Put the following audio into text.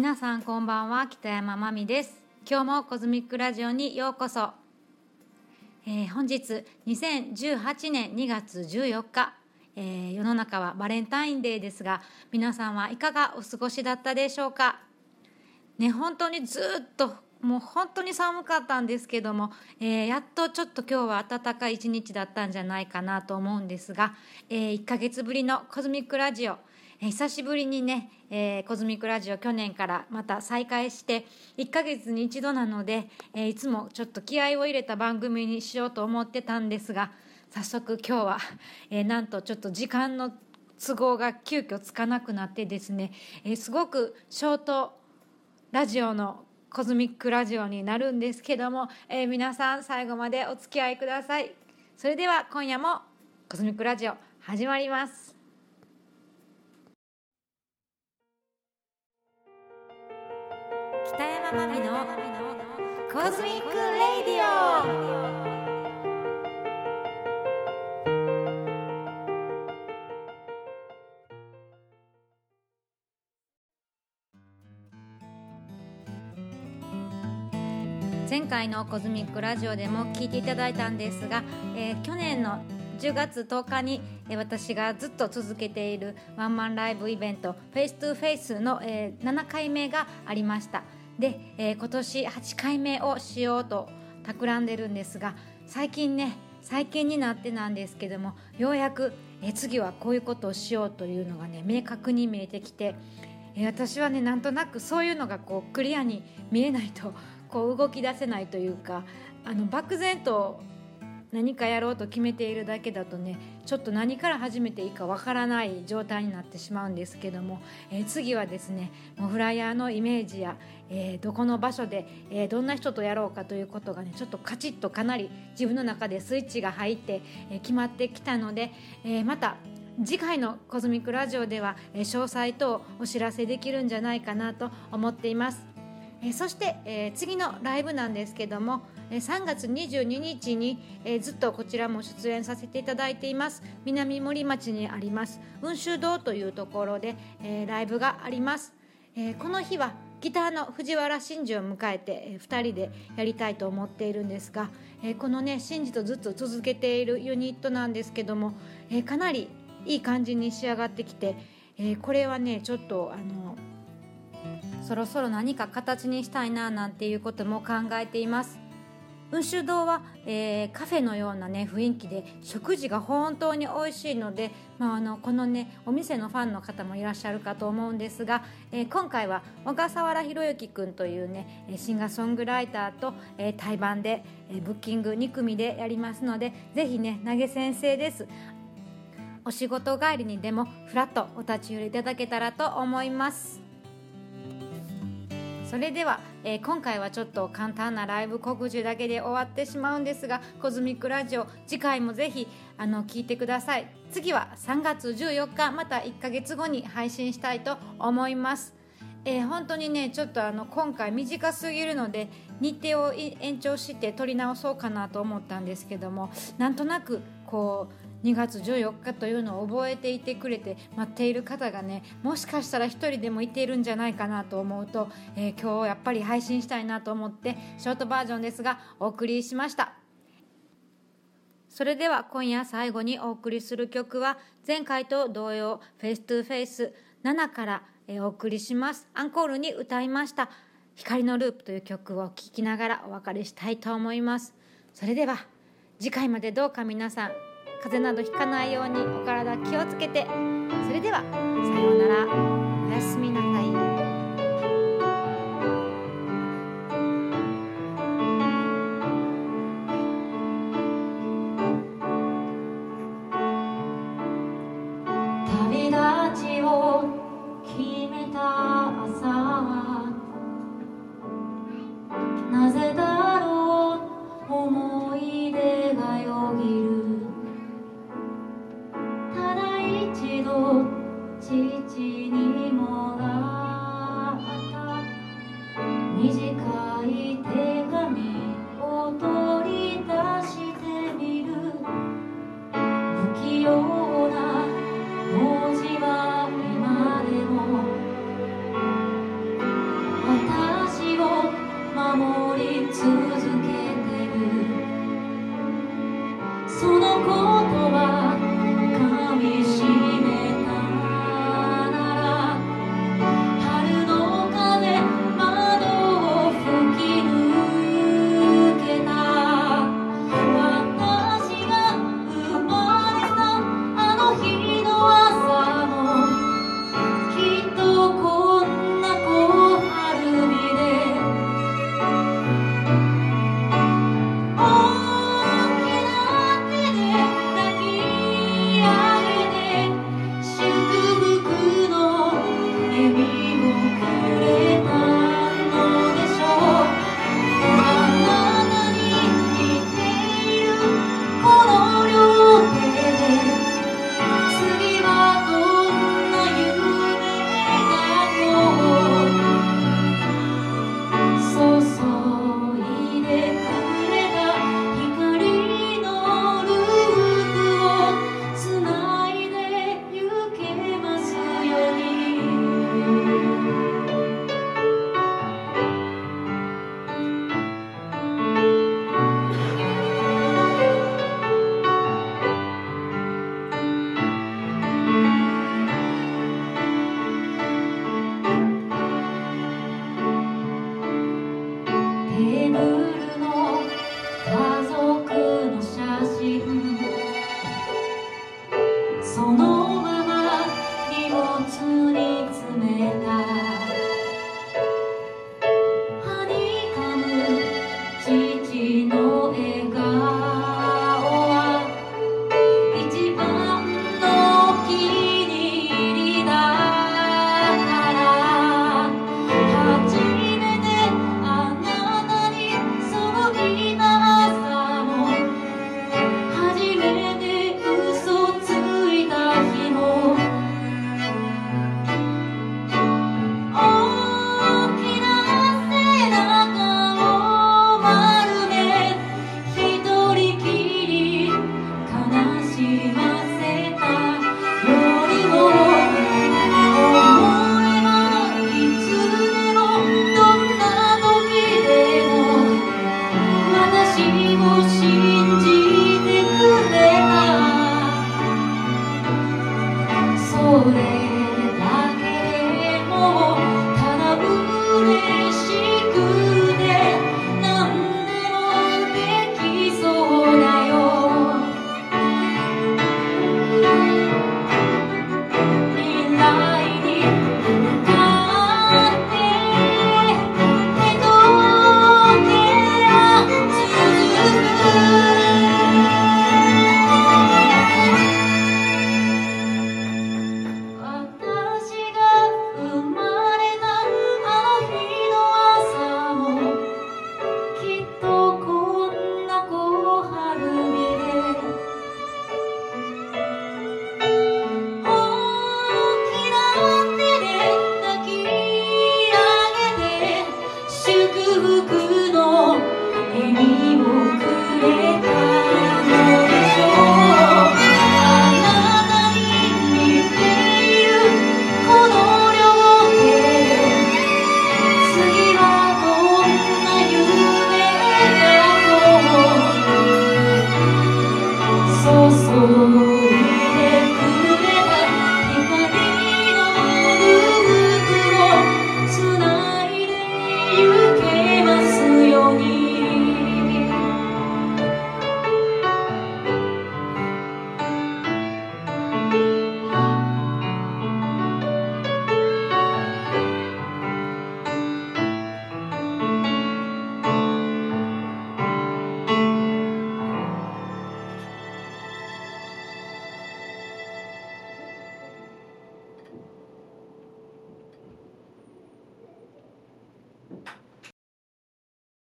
皆さんこんばんは北山真美です。今日もコズミックラジオにようこそ、えー、本日2018年2月14日、えー、世の中はバレンタインデーですが皆さんはいかがお過ごしだったでしょうか？ね本当にずっともう本当に寒かったんですけども、えー、やっとちょっと今日は暖かい一日だったんじゃないかなと思うんですが、えー、1ヶ月ぶりのコズミックラジオ。久しぶりにね、えー、コズミックラジオ去年からまた再開して1ヶ月に一度なので、えー、いつもちょっと気合を入れた番組にしようと思ってたんですが早速今日は、えー、なんとちょっと時間の都合が急遽つかなくなってですね、えー、すごくショートラジオのコズミックラジオになるんですけども、えー、皆さん最後までお付き合いください。それでは今夜もコズミックラジオ始まります。北山真美のコズミックレディオ。前回のコズミックラジオでも聞いていただいたんですが、えー、去年の10月10日に私がずっと続けているワンマンライブイベントフェイス2フェイスの7回目がありました。で、えー、今年8回目をしようと企んでるんですが最近ね最近になってなんですけどもようやく、え、次はこういうことをしようというのがね明確に見えてきて、え、私はねなんとなくそういうのがこうクリアに見えないとこう動き出せないというかあの漠然と何かやろうと決めているだけだとねちょっと何から始めていいかわからない状態になってしまうんですけども、えー、次はですねもうフライヤーのイメージや、えー、どこの場所で、えー、どんな人とやろうかということがねちょっとカチッとかなり自分の中でスイッチが入って、え決まってきたので、えまた次回の「コズミックラジオ」では、え詳細等お知らせできるんじゃないかなと思っています。えそして、え次のライブなんですけども3月22日に、えずっとこちらも出演させていただいています。南森町にあります雲州堂というところで、えライブがあります、えこの日はギターの藤原真二を迎えて、え2人でやりたいと思っているんですが、えこのね真二とずっと続けているユニットなんですけども、えかなりいい感じに仕上がってきて、えこれはねちょっとあのそろそろ何か形にしたいななんていうことも考えています。雲州堂は、えー、カフェのようなね雰囲気で食事が本当に美味しいので、まあ、あのこのねお店のファンの方もいらっしゃるかと思うんですが、えー、今回は小笠原宏之君というねシンガーソングライターと、えー、対バンで、えー、ブッキング2組でやりますのでぜひね投げ先生です。お仕事帰りにでもフラッとお立ち寄りいただけたらと思います。それでは、えー、今回はちょっと簡単なライブ告知だけで終わってしまうんですがコズミックラジオ次回もぜひあの聞いてください。次は3月14日また1ヶ月後に配信したいと思います。えー、本当にねちょっとあの今回短すぎるので日程を延長して撮り直そうかなと思ったんですけどもなんとなくこう2月14日というのを覚えていてくれて待っている方がねもしかしたら1人でもいているんじゃないかなと思うと、えー、今日やっぱり配信したいなと思ってショートバージョンですがお送りしました。それでは今夜最後にお送りする曲は前回と同様「 Face to Face 7からお送りします。アンコールに歌いました「光のループ」という曲を聴きながらお別れしたいと思います。それでは次回までどうか皆さん風邪などひかないようにお体気をつけて。それではさようなら。にもらった。短い手の